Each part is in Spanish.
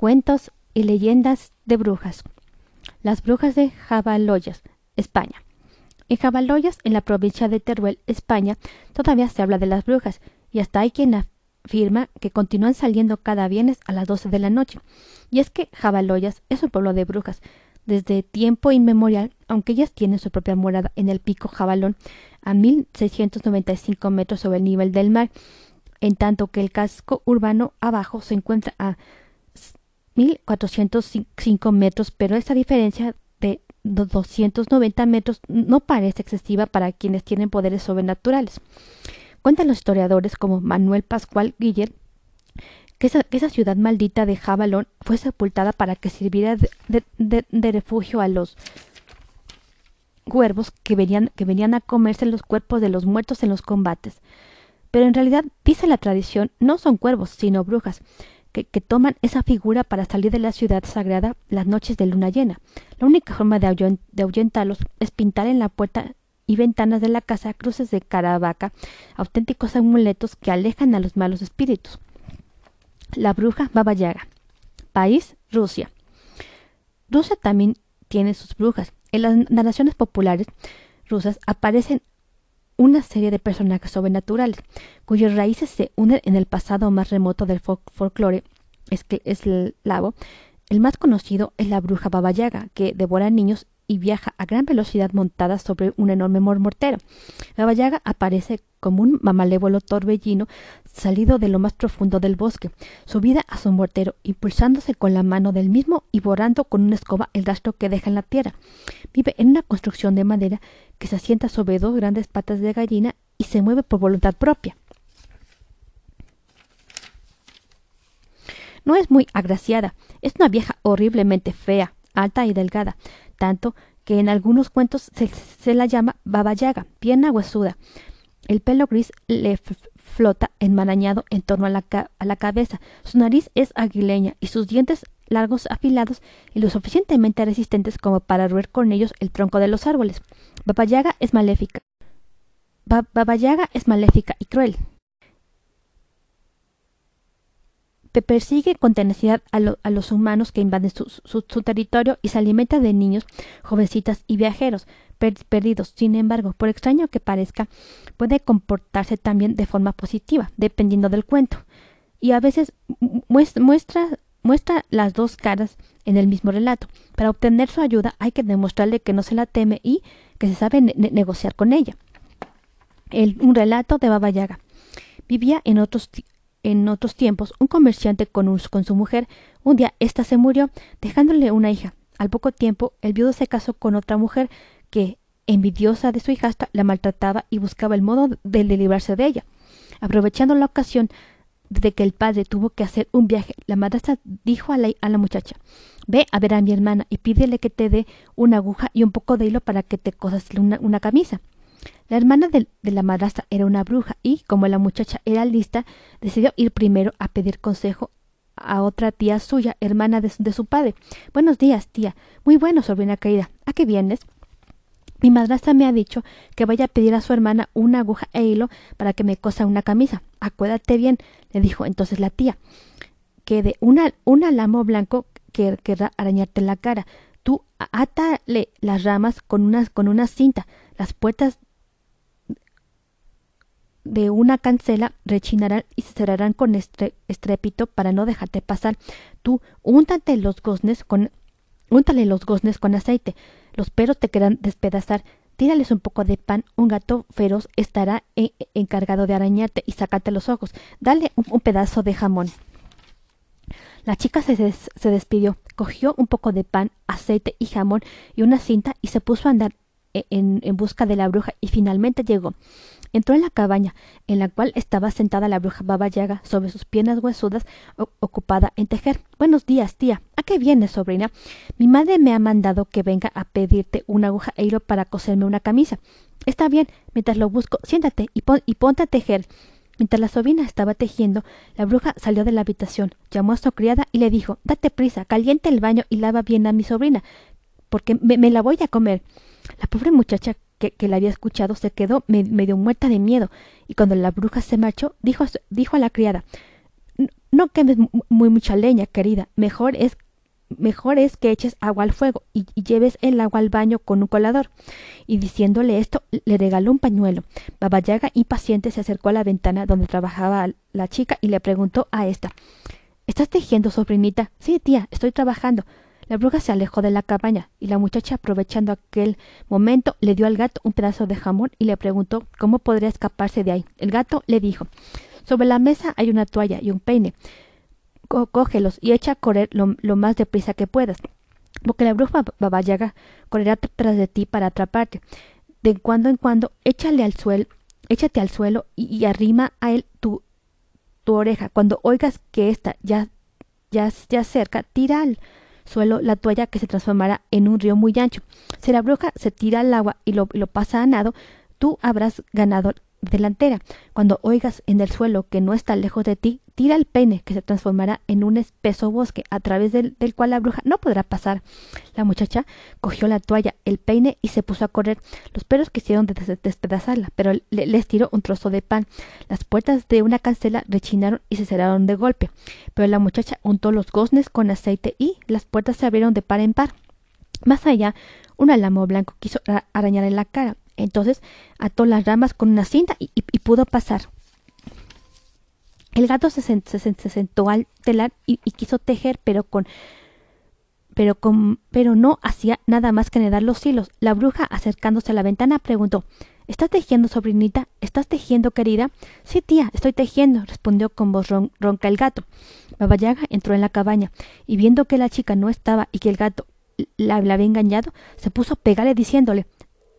Cuentos y leyendas de brujas. Las brujas de Jabaloyas, España. En Jabaloyas, en la provincia de Teruel, España, todavía se habla de las brujas, y hasta hay quien afirma que continúan saliendo cada viernes a las doce de la noche. Y es que Jabaloyas es un pueblo de brujas. Desde tiempo inmemorial, aunque ellas tienen su propia morada en el pico Jabalón, a 1695 metros sobre el nivel del mar, en tanto que el casco urbano abajo se encuentra a 1405 metros, pero esta diferencia de 290 metros no parece excesiva para quienes tienen poderes sobrenaturales. Cuentan los historiadores como Manuel Pascual Guiller que esa, ciudad maldita de Jabalón fue sepultada para que sirviera de, refugio a los cuervos que venían, que venían a comerse los cuerpos de los muertos en los combates. Pero en realidad, dice la tradición, no son cuervos, sino brujas, que, toman esa figura para salir de la ciudad sagrada las noches de luna llena. La única forma de, ahuyentarlos es pintar en la puerta y ventanas de la casa cruces de caravaca, auténticos amuletos que alejan a los malos espíritus. La bruja Baba Yaga. País, Rusia. Rusia también tiene sus brujas. En las narraciones populares rusas aparecen una serie de personajes sobrenaturales, cuyas raíces se unen en el pasado más remoto del folclore eslavo. El más conocido es la bruja Baba Yaga, que devora niños y viaja a gran velocidad montada sobre un enorme mortero. La Yaga aparece como un malévolo torbellino salido de lo más profundo del bosque, subida a su mortero, impulsándose con la mano del mismo y borrando con una escoba el rastro que deja en la tierra. Vive en una construcción de madera que se asienta sobre dos grandes patas de gallina y se mueve por voluntad propia. No es muy agraciada, es una vieja horriblemente fea, alta y delgada, tanto que en algunos cuentos se, la llama Baba Yaga, pierna huesuda. El pelo gris le flota enmarañado en torno a la, cabeza. Su nariz es aguileña y sus dientes largos afilados y lo suficientemente resistentes como para roer con ellos el tronco de los árboles. Baba Yaga es maléfica. Baba Yaga es maléfica y cruel. Persigue con tenacidad a, los humanos que invaden su, territorio y se alimenta de niños, jovencitas y viajeros perdidos. Sin embargo, por extraño que parezca, puede comportarse también de forma positiva, dependiendo del cuento. Y a veces muestra, muestra las dos caras en el mismo relato. Para obtener su ayuda hay que demostrarle que no se la teme y que se sabe negociar con ella. El, un relato de Baba Yaga. Vivía en otros en otros tiempos, un comerciante con, con su mujer, un día ésta se murió, dejándole una hija. Al poco tiempo, el viudo se casó con otra mujer que, envidiosa de su hijastra, la maltrataba y buscaba el modo de, librarse de ella. Aprovechando la ocasión de que el padre tuvo que hacer un viaje, la madrastra dijo a la, muchacha Ve a ver a mi hermana y pídele que te dé una aguja y un poco de hilo para que te cosas una camisa. La hermana de, la madrastra era una bruja y, como la muchacha era lista, decidió ir primero a pedir consejo a otra tía suya, hermana de, su padre. Buenos días, tía. Muy bueno, sobrina querida. ¿A qué vienes? Mi madrastra me ha dicho que vaya a pedir a su hermana una aguja e hilo para que me cosa una camisa. Acuérdate bien, le dijo entonces la tía, que de una, un alamo blanco que querrá arañarte la cara. Tú átale las ramas con una, con una cinta. Las puertas de una cancela rechinarán y se cerrarán con estrépito para no dejarte pasar. Tú úntate los goznes con úntale los goznes con aceite. Los perros te querrán despedazar. Tírales un poco de pan. Un gato feroz estará encargado de arañarte y sacarte los ojos. Dale un, pedazo de jamón. La chica se, se despidió, cogió un poco de pan, aceite y jamón y una cinta y se puso a andar e, en, en busca de la bruja y finalmente llegó. Entró en la cabaña, en la cual estaba sentada la bruja Baba Yaga sobre sus piernas huesudas, ocupada en tejer. Buenos días, tía. ¿A qué vienes, sobrina? Mi madre me ha mandado que venga a pedirte una aguja e hilo para coserme una camisa. Está bien, mientras lo busco, siéntate y, y ponte a tejer. Mientras la sobrina estaba tejiendo, la bruja salió de la habitación, llamó a su criada y le dijo Date prisa, caliente el baño y lava bien a mi sobrina, porque me, me la voy a comer. La pobre muchacha que, la había escuchado se quedó medio muerta de miedo, y cuando la bruja se marchó, dijo, dijo a la criada No quemes muy mucha leña, querida. Mejor es mejor es que eches agua al fuego y, lleves el agua al baño con un colador. Y diciéndole esto, le regaló un pañuelo. Baba Yaga, impaciente, se acercó a la ventana donde trabajaba la chica y le preguntó a esta ¿Estás tejiendo, sobrinita? Sí, tía, estoy trabajando. La bruja se alejó de la cabaña y la muchacha, aprovechando aquel momento, le dio al gato un pedazo de jamón y le preguntó cómo podría escaparse de ahí. El gato le dijo Sobre la mesa hay una toalla y un peine cógelos y echa a correr lo, lo, más deprisa que puedas, porque la bruja babayaga correrá tras de ti para atraparte. De cuando en cuando, échale al suelo, échate al suelo y, arrima a él tu, tu oreja. Cuando oigas que ésta ya, ya, ya cerca, tira al suelo la toalla que se transformará en un río muy ancho. Si la bruja se tira al agua y lo, lo pasa a nado, tú habrás ganado delantera. Cuando oigas en el suelo que no está lejos de ti, tira el peine, que se transformará en un espeso bosque, a través del, cual la bruja no podrá pasar. La muchacha cogió la toalla, el peine y se puso a correr. Los perros quisieron despedazarla, pero le, les tiró un trozo de pan. Las puertas de una cancela rechinaron y se cerraron de golpe. Pero la muchacha untó los goznes con aceite y las puertas se abrieron de par en par. Más allá, un alamo blanco quiso arañar en la cara. Entonces ató las ramas con una cinta y, pudo pasar. El gato se, sentó al telar y, quiso tejer, pero con pero, con, pero no hacía nada más que enredar los hilos. La bruja, acercándose a la ventana, preguntó ¿Estás tejiendo, sobrinita? ¿Estás tejiendo, querida? Sí, tía, estoy tejiendo, respondió con voz ronca el gato. Babayaga entró en la cabaña y viendo que la chica no estaba y que el gato la, la había engañado, se puso a pegarle diciéndole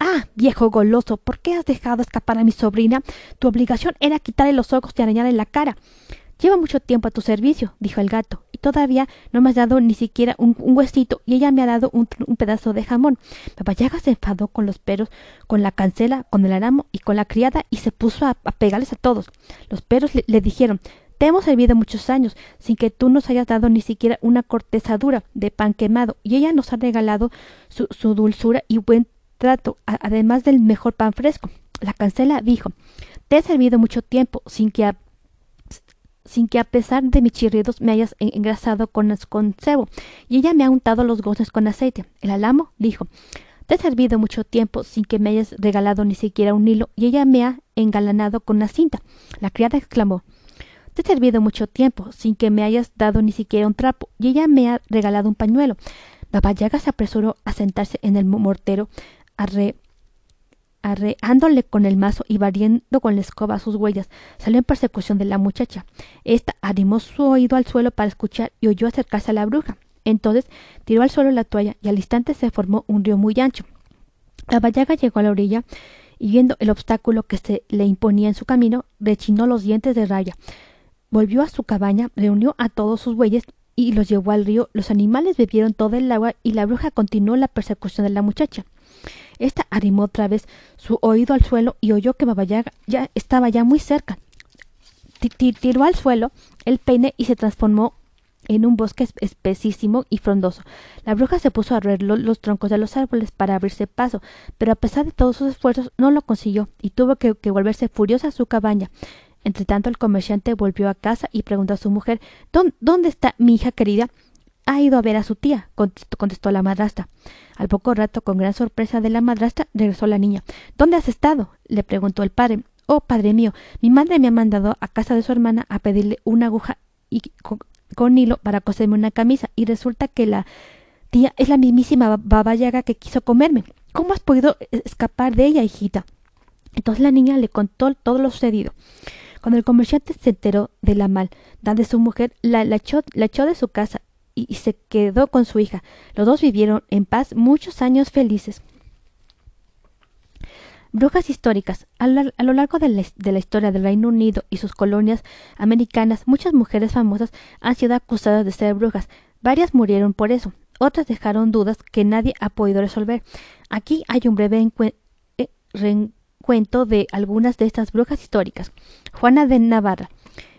Ah, viejo goloso, ¿por qué has dejado escapar a mi sobrina? Tu obligación era quitarle los ojos y arañarle la cara. Lleva mucho tiempo a tu servicio, dijo el gato, y todavía no me has dado ni siquiera un, huesito, y ella me ha dado un, pedazo de jamón. Papayaga se enfadó con los perros, con la cancela, con el aramo y con la criada, y se puso a, pegarles a todos. Los perros le, dijeron te hemos servido muchos años sin que tú nos hayas dado ni siquiera una corteza dura de pan quemado, y ella nos ha regalado su, su dulzura y buen trato, además del mejor pan fresco. La cancela dijo Te he servido mucho tiempo sin que a, sin que a pesar de mis chirridos me hayas engrasado con, con cebo, y ella me ha untado los goznes con aceite. El alamo dijo Te he servido mucho tiempo sin que me hayas regalado ni siquiera un hilo, y ella me ha engalanado con una cinta. La criada exclamó Te he servido mucho tiempo sin que me hayas dado ni siquiera un trapo, y ella me ha regalado un pañuelo. Babayaga se apresuró a sentarse en el mortero arreándole con el mazo y barriendo con la escoba sus huellas, salió en persecución de la muchacha. Esta animó su oído al suelo para escuchar y oyó acercarse a la bruja. Entonces tiró al suelo la toalla y al instante se formó un río muy ancho. La vallaga llegó a la orilla y viendo el obstáculo que se le imponía en su camino, rechinó los dientes de raya. Volvió a su cabaña, reunió a todos sus bueyes y los llevó al río. Los animales bebieron todo el agua y la bruja continuó la persecución de la muchacha. Esta arrimó otra vez su oído al suelo y oyó que Babayaga ya estaba ya muy cerca. Tiró al suelo el peine y se transformó en un bosque espesísimo y frondoso. La bruja se puso a roer los troncos de los árboles para abrirse paso, pero a pesar de todos sus esfuerzos no lo consiguió y tuvo que, volverse furiosa a su cabaña. Entretanto el comerciante volvió a casa y preguntó a su mujer ¿Dónde está mi hija querida? Ha ido a ver a su tía, contestó la madrastra. Al poco rato, con gran sorpresa de la madrastra, regresó la niña. ¿Dónde has estado? le preguntó el padre. Oh, padre mío, mi madre me ha mandado a casa de su hermana a pedirle una aguja y con, hilo para coserme una camisa, y resulta que la tía es la mismísima baba yaga que quiso comerme. ¿Cómo has podido escapar de ella, hijita? Entonces la niña le contó todo lo sucedido. Cuando el comerciante se enteró de la maldad de su mujer, la echó de su casa y, se quedó con su hija. Los dos vivieron en paz muchos años felices. Brujas históricas. A, lo largo de la, historia del Reino Unido y sus colonias americanas, muchas mujeres famosas han sido acusadas de ser brujas. Varias murieron por eso. Otras dejaron dudas que nadie ha podido resolver. Aquí hay un breve eh, recuento de algunas de estas brujas históricas. Juana de Navarra,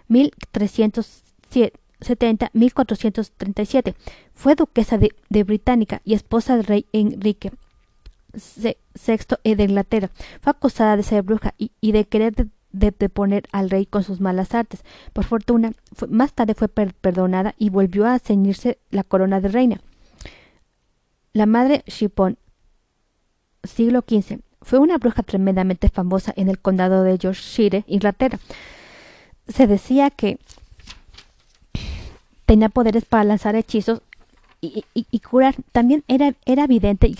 1307 70-1437. Fue duquesa de, de, Británica y esposa del rey Enrique VI de Inglaterra. Fue acusada de ser bruja y, de querer de, poner al rey con sus malas artes. Por fortuna, más tarde fue perdonada y volvió a ceñirse la corona de reina. La madre Shipon, siglo XV, fue una bruja tremendamente famosa en el condado de Yorkshire, Inglaterra. Se decía que tenía poderes para lanzar hechizos y, curar. También era, era evidente y,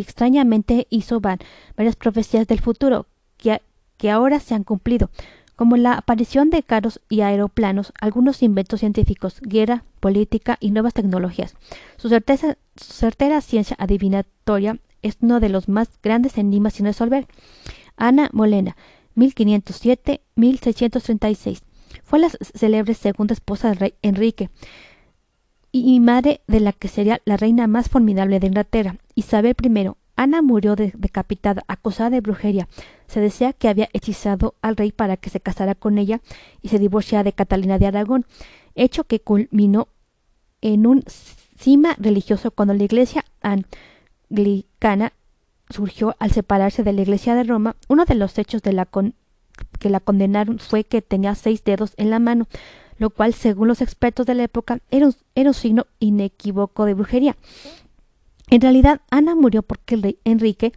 extrañamente hizo varias profecías del futuro que, que ahora se han cumplido, como la aparición de carros y aeroplanos, algunos inventos científicos, guerra, política y nuevas tecnologías. Su, certeza, su certera ciencia adivinatoria es uno de los más grandes enigmas sin resolver. Ana Molena, 1507-1636. Fue la célebre segunda esposa del rey Enrique y madre de la que sería la reina más formidable de Inglaterra, Isabel I. Ana murió decapitada, acusada de brujería. Se decía que había hechizado al rey para que se casara con ella y se divorciara de Catalina de Aragón, hecho que culminó en un cima religioso cuando la iglesia anglicana surgió al separarse de la iglesia de Roma. Uno de los hechos de la que la condenaron fue que tenía seis dedos en la mano, lo cual, según los expertos de la época, era un, era un signo inequívoco de brujería. En realidad, Ana murió porque el rey Enrique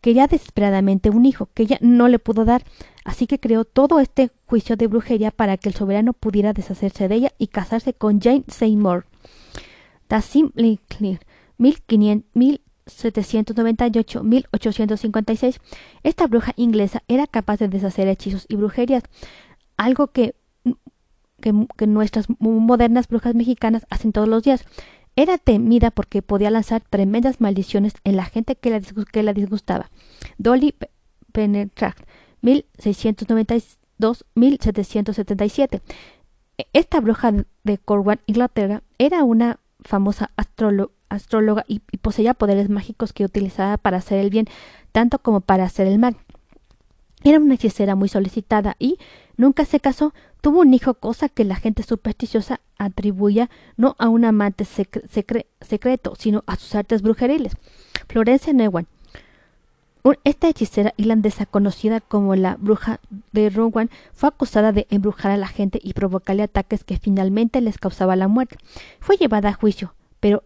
quería desesperadamente un hijo que ella no le pudo dar, así que creó todo este juicio de brujería para que el soberano pudiera deshacerse de ella y casarse con Jane Seymour. Da 1500, 798-1856, esta bruja inglesa era capaz de deshacer hechizos y brujerías, algo que, que, nuestras modernas brujas mexicanas hacen todos los días. Era temida porque podía lanzar tremendas maldiciones en la gente que la, que la disgustaba. Dolly Penetract, 1692-1777. E-, esta bruja de Cornwall, Inglaterra, era una famosa astróloga y, y, poseía poderes mágicos que utilizaba para hacer el bien, tanto como para hacer el mal. Era una hechicera muy solicitada y nunca se casó, Tuvo un hijo, cosa que la gente supersticiosa atribuía no a un amante secreto, sino a sus artes brujeriles. Florence Newan, esta hechicera irlandesa conocida como la bruja de Rowan fue acusada de embrujar a la gente y provocarle ataques que finalmente les causaba la muerte. Fue llevada a juicio, pero,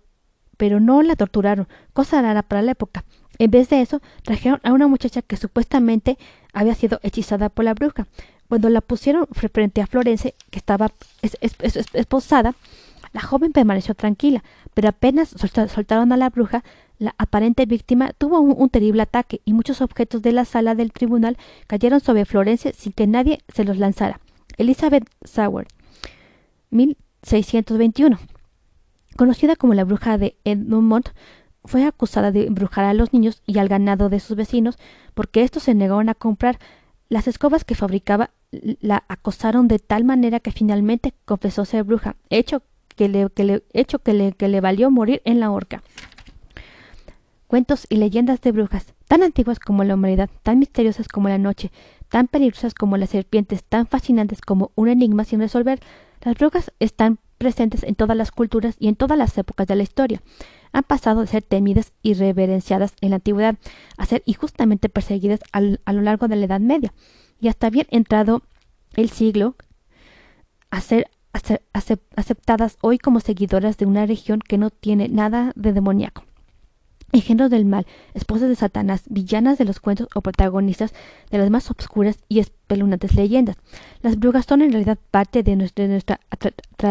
pero no la torturaron, cosa rara para la época. En vez de eso, trajeron a una muchacha que supuestamente había sido hechizada por la bruja. Cuando la pusieron frente a Florence, que estaba esposada, la joven permaneció tranquila, pero apenas soltaron a la bruja, la aparente víctima tuvo un, terrible ataque y muchos objetos de la sala del tribunal cayeron sobre Florence sin que nadie se los lanzara. Elizabeth Sauer, 1621. Conocida como la bruja de Edmund, fue acusada de embrujar a los niños y al ganado de sus vecinos porque estos se negaron a comprar las escobas que fabricaba la acosaron de tal manera que finalmente confesó ser bruja, hecho que le, hecho que le, que le valió morir en la horca. Cuentos y leyendas de brujas, tan antiguas como la humanidad, tan misteriosas como la noche, tan peligrosas como las serpientes, tan fascinantes como un enigma sin resolver, las brujas están presentes en todas las culturas y en todas las épocas de la historia. Han pasado de ser temidas y reverenciadas en la antigüedad a ser injustamente perseguidas a lo largo de la Edad Media y hasta bien entrado el siglo a ser, aceptadas hoy como seguidoras de una región que no tiene nada de demoníaco. Engendros del mal, esposas de Satanás, villanas de los cuentos o protagonistas de las más obscuras y espeluznantes leyendas. Las brujas son en realidad parte de nuestra,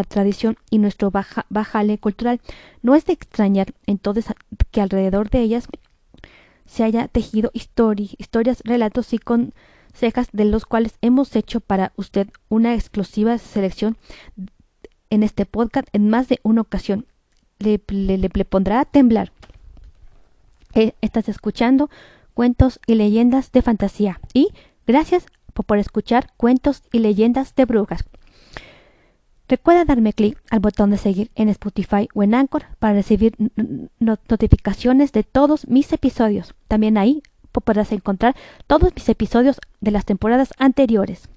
tradición y nuestro baja, bajale cultural. No es de extrañar entonces que alrededor de ellas se haya tejido historias, relatos y con cejas de los cuales hemos hecho para usted una exclusiva selección en este podcast en más de una ocasión. Le, le, pondrá a temblar. Eh, estás escuchando cuentos y leyendas de fantasía y gracias por escuchar cuentos y leyendas de brujas. Recuerda darme clic al botón de seguir en Spotify o en Anchor para recibir notificaciones de todos mis episodios. También ahí podrás encontrar todos mis episodios de las temporadas anteriores.